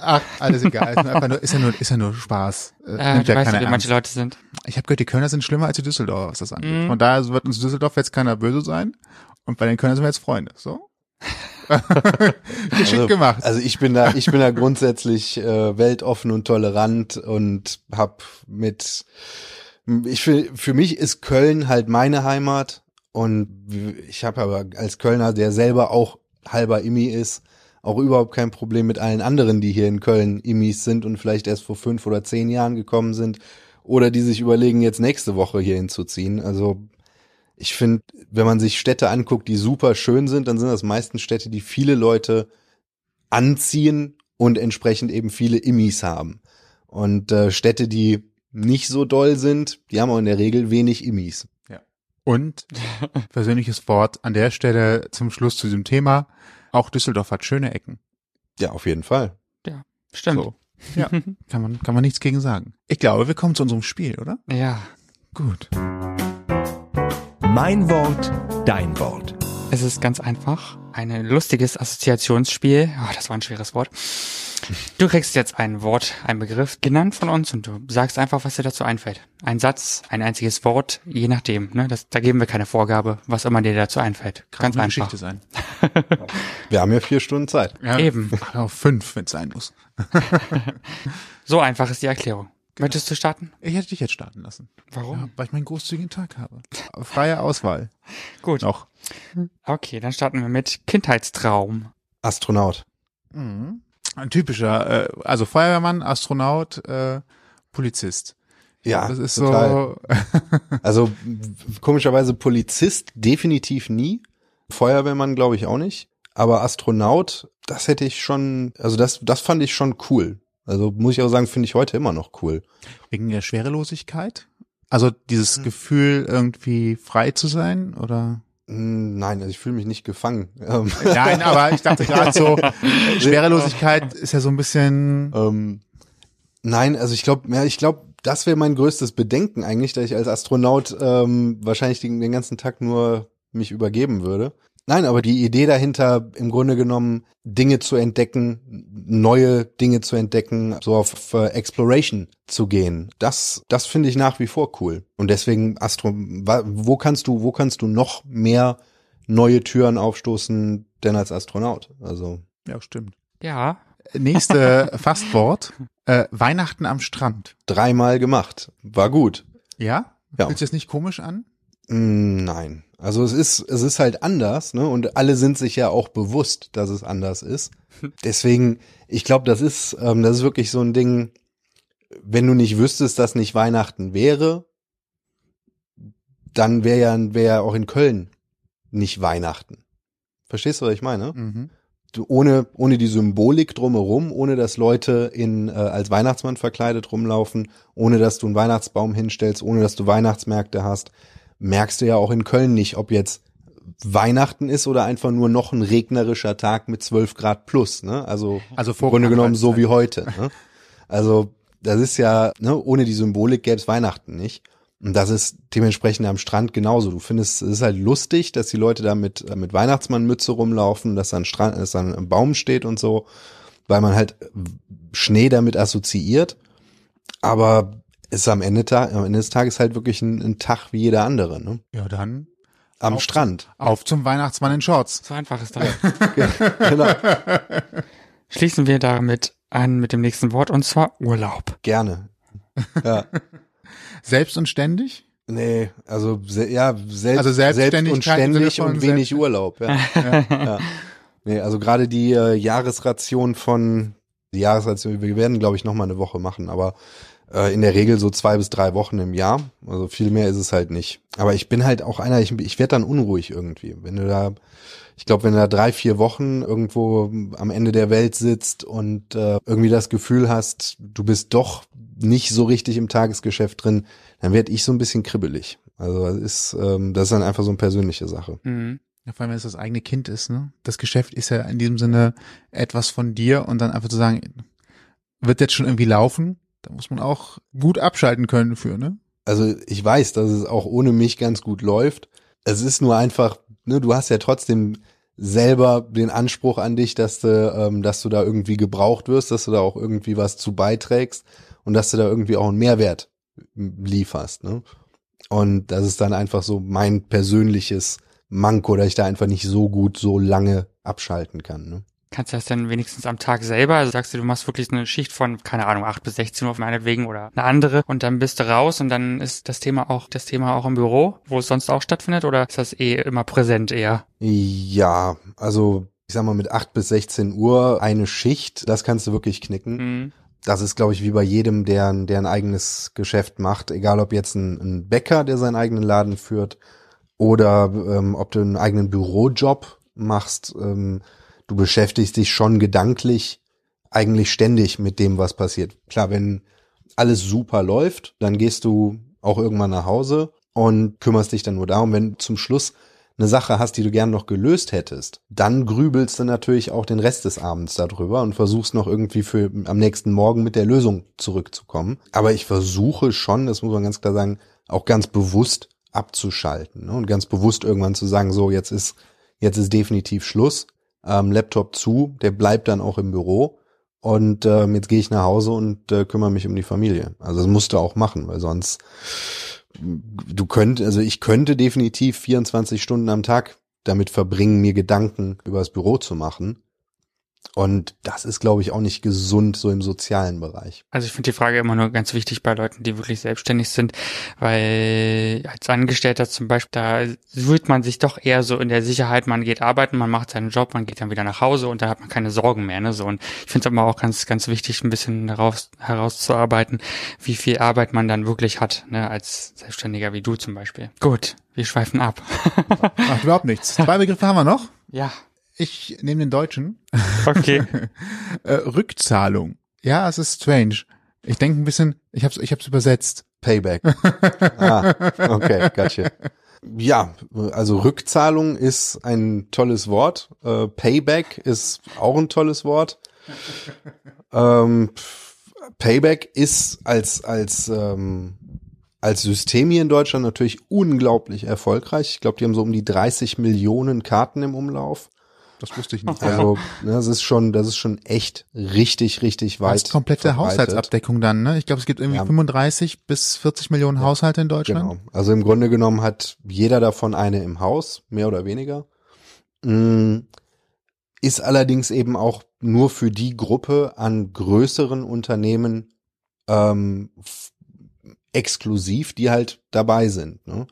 Ach, alles egal. Ist, einfach nur, ist, ja nur, ist ja nur Spaß. Äh, Äh, nimmt du ja weißt, keiner wie manche. Leute sind. Ich habe gehört, die Kölner sind schlimmer als die Düsseldorfer, was das angeht. Mhm. Von daher wird uns Düsseldorf jetzt keiner böse sein. Und bei den Kölnern sind wir jetzt Freunde. So? Geschickt Also- gemacht. Also ich bin da, ich bin da grundsätzlich äh, weltoffen und tolerant und hab mit, ich für, für mich ist Köln halt meine Heimat und ich habe aber als Kölner, der selber auch halber Immi ist, auch überhaupt kein Problem mit allen anderen, die hier in Köln Immis sind und vielleicht erst vor fünf oder zehn Jahren gekommen sind oder die sich überlegen, jetzt nächste Woche hier hinzuziehen. Also ich finde, wenn man sich Städte anguckt, die super schön sind, dann sind das meistens Städte, die viele Leute anziehen und entsprechend eben viele Immis haben. Und äh, Städte, die nicht so doll sind, die haben auch in der Regel wenig Immis. Und persönliches Wort an der Stelle zum Schluss zu diesem Thema. Auch Düsseldorf hat schöne Ecken. Ja, auf jeden Fall. Stimmt. So. Ja, kann man, kann man nichts gegen sagen. Ich glaube, wir kommen zu unserem Spiel, oder? Ja. Gut. Mein Wort, dein Wort. Es ist ganz einfach. Ein lustiges Assoziationsspiel. Oh, das war ein schweres Wort. Du kriegst jetzt ein Wort, ein Begriff genannt von uns und du sagst einfach, was dir dazu einfällt. Ein Satz, ein einziges Wort, je nachdem. Ne? Das, da geben wir keine Vorgabe, was immer dir dazu einfällt. Kann Ganz eine einfach. Geschichte sein. Wir haben ja vier Stunden Zeit. Ja, Eben. Auch fünf, wenn es sein muss. So einfach ist die Erklärung. Möchtest du starten? Ich hätte dich jetzt starten lassen. Warum? Ja, weil ich meinen großzügigen Tag habe. Freie Auswahl. Gut. Noch. Okay, dann starten wir mit Kindheitstraum. Astronaut. Mhm. Ein typischer, äh, also Feuerwehrmann, Astronaut, äh, Polizist. Ja, das ist total. so. Also komischerweise Polizist definitiv nie. Feuerwehrmann glaube ich auch nicht. Aber Astronaut, das hätte ich schon, also das, das fand ich schon cool. Also muss ich auch sagen, finde ich heute immer noch cool. Wegen der Schwerelosigkeit? Also dieses Gefühl, irgendwie frei zu sein, oder? Hm, Nein, also ich fühle mich nicht gefangen. Nein, aber ich dachte gerade so, Schwerelosigkeit ist ja so ein bisschen, ähm, nein, also ich glaube, ja, ich glaube, das wäre mein größtes Bedenken eigentlich, dass ich als Astronaut ähm, wahrscheinlich den, den ganzen Tag nur mich übergeben würde. Nein, aber die Idee dahinter, im Grunde genommen Dinge zu entdecken, neue Dinge zu entdecken, so auf äh, Exploration zu gehen, das, das finde ich nach wie vor cool. Und deswegen Astro, wo kannst du, wo kannst du noch mehr neue Türen aufstoßen denn als Astronaut? Also ja, stimmt. Ja, Nächste Fastwort, äh, Weihnachten am Strand. dreimal gemacht, war gut. Ja? Ja. Fühlt sich das nicht komisch an? Mm, Nein. Also es ist, es ist halt anders, ne? Und alle sind sich ja auch bewusst, dass es anders ist. Deswegen, ich glaube, das ist, ähm, das ist wirklich so ein Ding, wenn du nicht wüsstest, dass nicht Weihnachten wäre, dann wäre ja, wäre ja auch in Köln nicht Weihnachten. Verstehst du, was ich meine? Mhm. Du, ohne, ohne die Symbolik drumherum, ohne dass Leute in, äh, als Weihnachtsmann verkleidet rumlaufen, ohne dass du einen Weihnachtsbaum hinstellst, ohne dass du Weihnachtsmärkte hast, merkst du ja auch in Köln nicht, ob jetzt Weihnachten ist oder einfach nur noch ein regnerischer Tag mit 12 Grad plus, ne? Also, Also im Grunde genommen so wie heute, ne? Also, das ist ja, ne, ohne die Symbolik gäbe es Weihnachten nicht. Und das ist dementsprechend am Strand genauso. Du findest, es ist halt lustig, dass die Leute da mit, äh, mit Weihnachtsmannmütze rumlaufen, dass da ein Strand, dass da ein Baum steht und so, weil man halt Schnee damit assoziiert. Aber ist am Ende, am Ende des Tages halt wirklich ein, ein Tag wie jeder andere, ne? Ja, dann Am Auf- Strand. auf zum Weihnachtsmann in Shorts. so einfach ist das. genau. Schließen wir damit an mit dem nächsten Wort und zwar Urlaub. Gerne. Ja. Selbst und ständig? Nee, also se ja, selbst, Also selbst und ständig und wenig selbst- Urlaub. Ja. ja. Nee, also gerade die äh, Jahresration von die Jahresration, wir werden glaube ich noch mal eine Woche machen, aber äh, in der Regel so zwei bis drei Wochen im Jahr. Also viel mehr ist es halt nicht. Aber ich bin halt auch einer, ich, ich werde dann unruhig irgendwie, wenn du da ich glaube, wenn du da drei, vier Wochen irgendwo am Ende der Welt sitzt und äh, irgendwie das Gefühl hast, du bist doch nicht so richtig im Tagesgeschäft drin, dann werde ich so ein bisschen kribbelig. Also das ist, ähm, das ist dann einfach so eine persönliche Sache. Mhm. Ja, vor allem, wenn es das eigene Kind ist, ne? Das Geschäft ist ja in diesem Sinne etwas von dir und dann einfach zu sagen, wird jetzt schon irgendwie laufen, da muss man auch gut abschalten können für, ne? Also ich weiß, dass es auch ohne mich ganz gut läuft. Es ist nur einfach, ne, du hast ja trotzdem selber den Anspruch an dich, dass du, ähm, dass du da irgendwie gebraucht wirst, dass du da auch irgendwie was zu beiträgst und dass du da irgendwie auch einen Mehrwert lieferst. Ne? Und das ist dann einfach so mein persönliches Manko, dass ich da einfach nicht so gut so lange abschalten kann. Ne? Kannst du das denn wenigstens am Tag selber? Also sagst du, du machst wirklich eine Schicht von, keine Ahnung, 8 bis 16 Uhr meinetwegen oder eine andere und dann bist du raus und dann ist das Thema auch, das Thema auch im Büro, wo es sonst auch stattfindet oder ist das eh immer präsent eher? Ja, also ich sag mal mit 8 bis 16 Uhr eine Schicht, das kannst du wirklich knicken. Mhm. Das ist, glaube ich, wie bei jedem, der, der ein eigenes Geschäft macht, egal ob jetzt ein, ein Bäcker, der seinen eigenen Laden führt, oder ähm, ob du einen eigenen Bürojob machst. Ähm, du beschäftigst dich schon gedanklich eigentlich ständig mit dem, was passiert. Klar, wenn alles super läuft, dann gehst du auch irgendwann nach Hause und kümmerst dich dann nur darum, wenn zum Schluss eine Sache hast, die du gern noch gelöst hättest, dann grübelst du natürlich auch den Rest des Abends darüber und versuchst noch irgendwie für am nächsten Morgen mit der Lösung zurückzukommen. Aber ich versuche schon, das muss man ganz klar sagen, auch ganz bewusst abzuschalten ne? und ganz bewusst irgendwann zu sagen, so jetzt ist jetzt ist definitiv Schluss, ähm, Laptop zu, der bleibt dann auch im Büro und ähm, jetzt gehe ich nach Hause und äh, kümmere mich um die Familie. Also das musst du auch machen, weil sonst du könnt, also ich könnte definitiv 24 Stunden am Tag damit verbringen, mir Gedanken über das Büro zu machen. Und das ist, glaube ich, auch nicht gesund so im sozialen Bereich. Also ich finde die Frage immer nur ganz wichtig bei Leuten, die wirklich selbstständig sind, weil als Angestellter zum Beispiel, da fühlt man sich doch eher so in der Sicherheit, man geht arbeiten, man macht seinen Job, man geht dann wieder nach Hause und da hat man keine Sorgen mehr. Ne? So, und ich finde es aber auch ganz, ganz wichtig, ein bisschen daraus, herauszuarbeiten, wie viel Arbeit man dann wirklich hat, ne? als Selbstständiger wie du zum Beispiel. Gut, wir schweifen ab. Macht überhaupt nichts. Zwei Begriffe haben wir noch. ja, Ich nehme den deutschen. okay. Äh, Rückzahlung. Ja, es ist strange. Ich denke ein bisschen, ich hab's, ich hab's übersetzt. Payback. ah, okay, gotcha. Ja, also Rückzahlung ist ein tolles Wort. Äh, Payback ist auch ein tolles Wort. Ähm, Payback ist als als ähm, als System hier in Deutschland natürlich unglaublich erfolgreich. Ich glaube, die haben so um die 30 Millionen Karten im Umlauf. Das wusste ich nicht. Also ne, das ist schon, das ist schon echt richtig, richtig weit. Als komplette verbreitet. Haushaltsabdeckung dann, ne? Ich glaube, es gibt irgendwie Ja. 35 bis 40 Millionen Haushalte in Deutschland. Genau. Also im Grunde genommen hat jeder davon eine im Haus, mehr oder weniger. Mm, Ist allerdings eben auch nur für die Gruppe an größeren Unternehmen ähm, exklusiv, die halt dabei sind. Ne?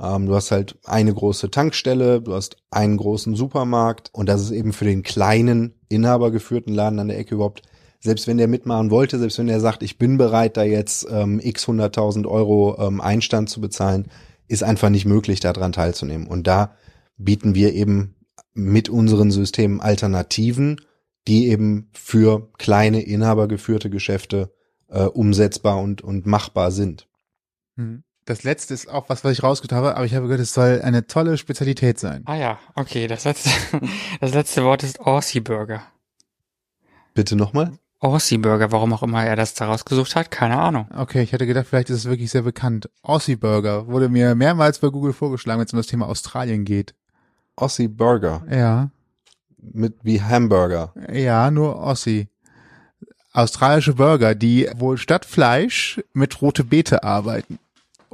Ähm, du hast halt eine große Tankstelle, du hast einen großen Supermarkt und das ist eben für den kleinen, inhabergeführten Laden an der Ecke überhaupt, selbst wenn der mitmachen wollte, selbst wenn er sagt, ich bin bereit, da jetzt ähm, x hunderttausend Euro ähm, Einstand zu bezahlen, ist einfach nicht möglich, daran teilzunehmen. Und da bieten wir eben mit unseren Systemen Alternativen, die eben für kleine, inhabergeführte Geschäfte äh, umsetzbar und, und machbar sind. Hm. Das letzte ist auch was, was ich rausgetan habe, aber ich habe gehört, es soll eine tolle Spezialität sein. Ah ja, okay. Das letzte, das letzte Wort ist Aussie Burger. Bitte nochmal? Aussie Burger, warum auch immer er das da rausgesucht hat, keine Ahnung. Okay, ich hätte gedacht, vielleicht ist es wirklich sehr bekannt. Aussie Burger wurde mir mehrmals bei Google vorgeschlagen, wenn es um das Thema Australien geht. Aussie Burger Ja, mit wie Hamburger. ja, nur Aussie. Australische Burger, die wohl statt Fleisch mit rote Beete arbeiten.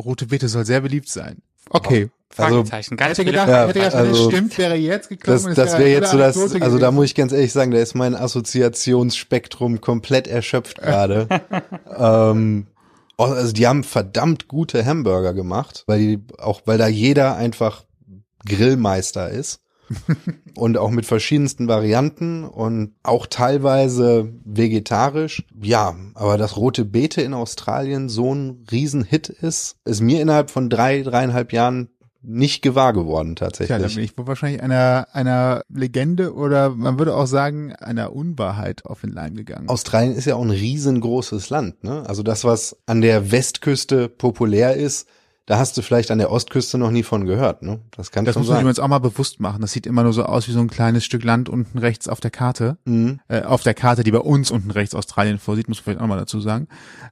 Rote Beete soll sehr beliebt sein. Okay. Also hätte gedacht, Ja, hätte gedacht, wenn also- es stimmt, wäre jetzt gekommen. Das, das wäre jetzt so das, also da muss ich ganz ehrlich sagen, da ist mein Assoziationsspektrum komplett erschöpft gerade. ähm, also die haben verdammt gute Hamburger gemacht, weil die auch, weil da jeder einfach Grillmeister ist. Und auch mit verschiedensten Varianten und auch teilweise vegetarisch. Ja, aber dass rote Beete in Australien so ein Riesenhit ist, ist mir innerhalb von drei, dreieinhalb Jahren nicht gewahr geworden tatsächlich. da bin ich wohl wahrscheinlich einer, einer Legende oder man würde auch sagen, einer Unwahrheit auf den Leim gegangen. Australien ist ja auch ein riesengroßes Land, ne? Also das, was an der Westküste populär ist, da hast du vielleicht an der Ostküste noch nie von gehört, ne? Das kann Das schon muss man sein. uns auch mal bewusst machen. Das sieht immer nur so aus wie so ein kleines Stück Land unten rechts auf der Karte. Mhm. Äh, auf der Karte, die bei uns unten rechts Australien vorsieht, muss man vielleicht auch mal dazu sagen.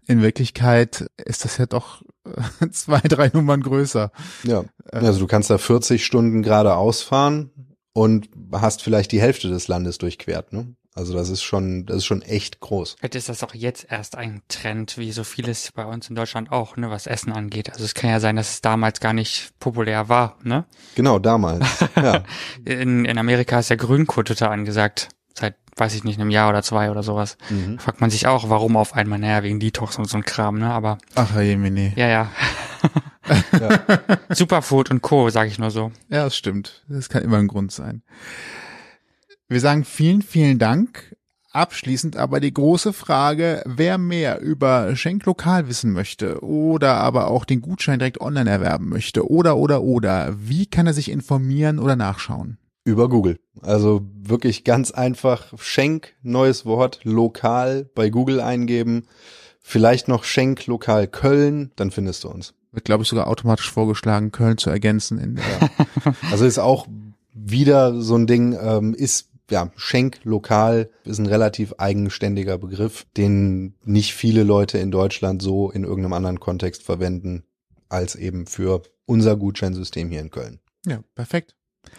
In Wirklichkeit ist das ja doch äh, zwei, drei Nummern größer. Ja. Äh. Also du kannst da 40 Stunden geradeaus fahren und hast vielleicht die Hälfte des Landes durchquert, ne? Also das ist schon, das ist schon echt groß. Vielleicht ist das auch jetzt erst ein Trend, wie so vieles bei uns in Deutschland auch, ne, was Essen angeht. Also es kann ja sein, dass es damals gar nicht populär war, ne? Genau, damals. ja. In, in Amerika ist ja Grünkohl total angesagt. Seit, weiß ich nicht, einem Jahr oder zwei oder sowas. Mhm. Da fragt man sich auch, warum auf einmal, naja, wegen Detox und so ein Kram, ne? Aber Ach, Herr Jemine. ja, ja. Superfood und Co., sage ich nur so. Ja, das stimmt. Das kann immer ein Grund sein. Wir sagen vielen, vielen Dank. Abschließend aber die große Frage, wer mehr über Schenk lokal wissen möchte oder aber auch den Gutschein direkt online erwerben möchte oder oder oder, wie kann er sich informieren oder nachschauen? Über Google. Also wirklich ganz einfach Schenk, neues Wort, lokal bei Google eingeben. Vielleicht noch Schenk lokal Köln, dann findest du uns. Wird, glaube ich, sogar automatisch vorgeschlagen, Köln zu ergänzen. In der Also ist auch wieder so ein Ding, ähm, ist ja, Schenk lokal ist ein relativ eigenständiger Begriff, den nicht viele Leute in Deutschland so in irgendeinem anderen Kontext verwenden, als eben für unser Gutscheinsystem hier in Köln. ja, perfekt.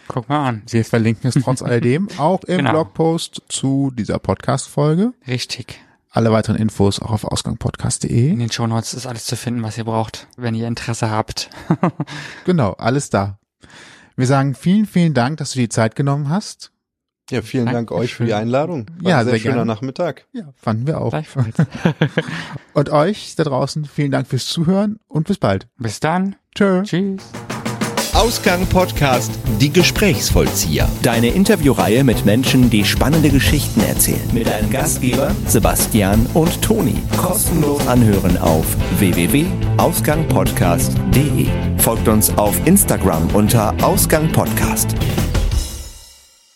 Guck mal an. Wir verlinken es trotz alledem auch im Genau. Blogpost zu dieser Podcast-Folge. Richtig. Alle weiteren Infos auch auf In ausgangpodcast.de. den Shownotes ist alles zu finden, was ihr braucht, wenn ihr Interesse habt. Genau, alles da. Wir sagen vielen, vielen Dank, dass du die Zeit genommen hast. Ja, vielen Dank Dankeschön. euch für die Einladung. War Ja, ein sehr, sehr schöner gerne. Nachmittag. Ja, fanden wir auch. Gleichfalls. Und euch da draußen vielen Dank fürs Zuhören und bis bald. Bis dann. Tschö. Tschüss. Ausgang Podcast Die Gesprächsvollzieher. Deine Interviewreihe mit Menschen, die spannende Geschichten erzählen. Mit deinen Gastgebern Sebastian und Toni. Kostenlos anhören auf www.ausgangpodcast.de. Folgt uns auf Instagram unter Ausgang Podcast.